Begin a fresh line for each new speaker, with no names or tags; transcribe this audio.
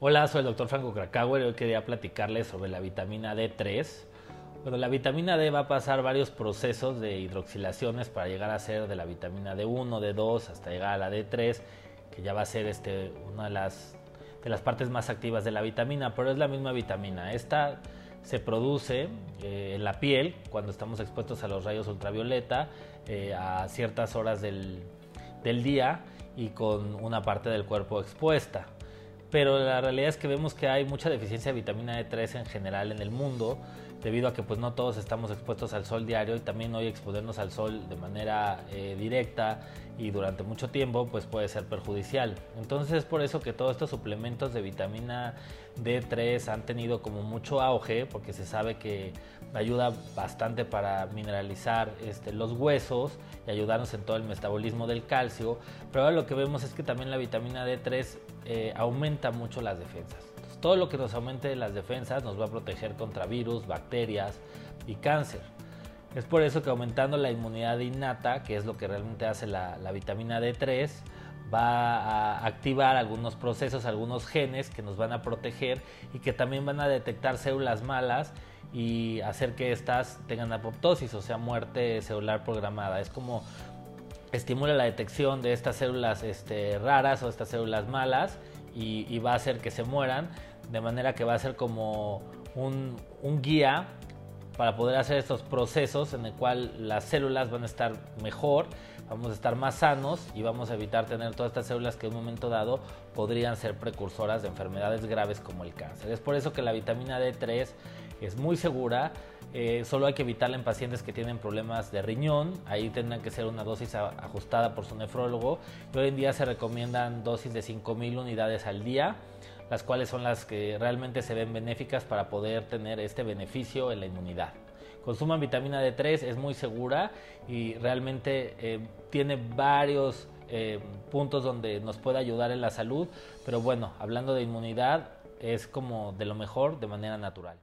Hola, soy el doctor Franco Krakauer y hoy quería platicarles sobre la vitamina D3. Bueno, la vitamina D va a pasar varios procesos de hidroxilaciones para llegar a ser de la vitamina D1, D2 hasta llegar a la D3, que ya va a ser este, una de las, de las partes más activas de la vitamina, pero es la misma vitamina. Esta se produce eh, en la piel cuando estamos expuestos a los rayos ultravioleta eh, a ciertas horas del, del día y con una parte del cuerpo expuesta pero la realidad es que vemos que hay mucha deficiencia de vitamina D3 en general en el mundo debido a que pues no todos estamos expuestos al sol diario y también hoy exponernos al sol de manera eh, directa y durante mucho tiempo pues puede ser perjudicial. Entonces es por eso que todos estos suplementos de vitamina D3 han tenido como mucho auge porque se sabe que ayuda bastante para mineralizar este, los huesos y ayudarnos en todo el metabolismo del calcio, pero ahora lo que vemos es que también la vitamina D3 eh, aumenta mucho las defensas todo lo que nos aumente las defensas nos va a proteger contra virus, bacterias y cáncer. Es por eso que aumentando la inmunidad innata, que es lo que realmente hace la, vitamina D3, va a activar algunos procesos, algunos genes que nos van a proteger y que también van a detectar células malas y hacer que éstas tengan apoptosis, o sea, muerte celular programada. Es como estimula la detección de estas células este, raras o estas células malas y, va a hacer que se mueran, de manera que va a ser como un, guía para poder hacer estos procesos en el cual las células van a estar mejor, vamos a estar más sanos y vamos a evitar tener todas estas células que en un momento dado podrían ser precursoras de enfermedades graves como el cáncer. Es por eso que la vitamina D3 es muy segura, eh, solo hay que evitarla en pacientes que tienen problemas de riñón, ahí tendrán que ser una dosis ajustada por su nefrólogo. Hoy en día se recomiendan dosis de 5.000 unidades al día, las cuales son las que realmente se ven benéficas para poder tener este beneficio en la inmunidad. Consuman vitamina D3, es muy segura y realmente eh, tiene varios eh, puntos donde nos puede ayudar en la salud, pero bueno, hablando de inmunidad, es como de lo mejor de manera natural.